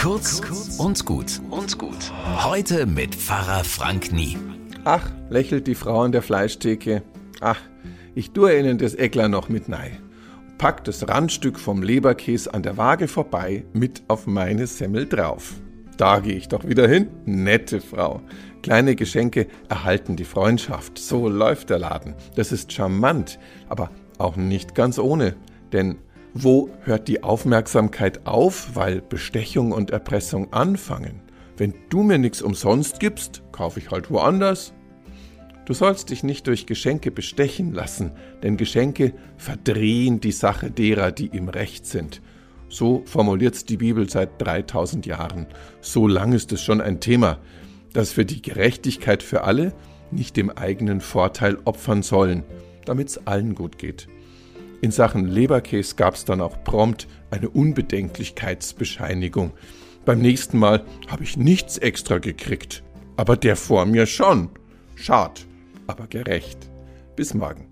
Kurz und gut und gut. Heute mit Pfarrer Frank Nie. Ach, lächelt die Frau an der Fleischtheke. Ach, ich tue Ihnen das Eckler noch mit nei. Pack das Randstück vom Leberkäse an der Waage vorbei mit auf meine Semmel drauf. Da gehe ich doch wieder hin. Nette Frau. Kleine Geschenke erhalten die Freundschaft. So läuft der Laden. Das ist charmant, aber auch nicht ganz ohne. Denn wo hört die Aufmerksamkeit auf, weil Bestechung und Erpressung anfangen? Wenn du mir nichts umsonst gibst, kaufe ich halt woanders. Du sollst dich nicht durch Geschenke bestechen lassen, denn Geschenke verdrehen die Sache derer, die im Recht sind. So formuliert's die Bibel seit 3000 Jahren. So lang ist es schon ein Thema, das für die Gerechtigkeit für alle nicht dem eigenen Vorteil opfern sollen, damit's allen gut geht. In Sachen Leberkäse gab es dann auch prompt eine Unbedenklichkeitsbescheinigung. Beim nächsten Mal habe ich nichts extra gekriegt, aber der vor mir schon. Schad, aber gerecht. Bis morgen.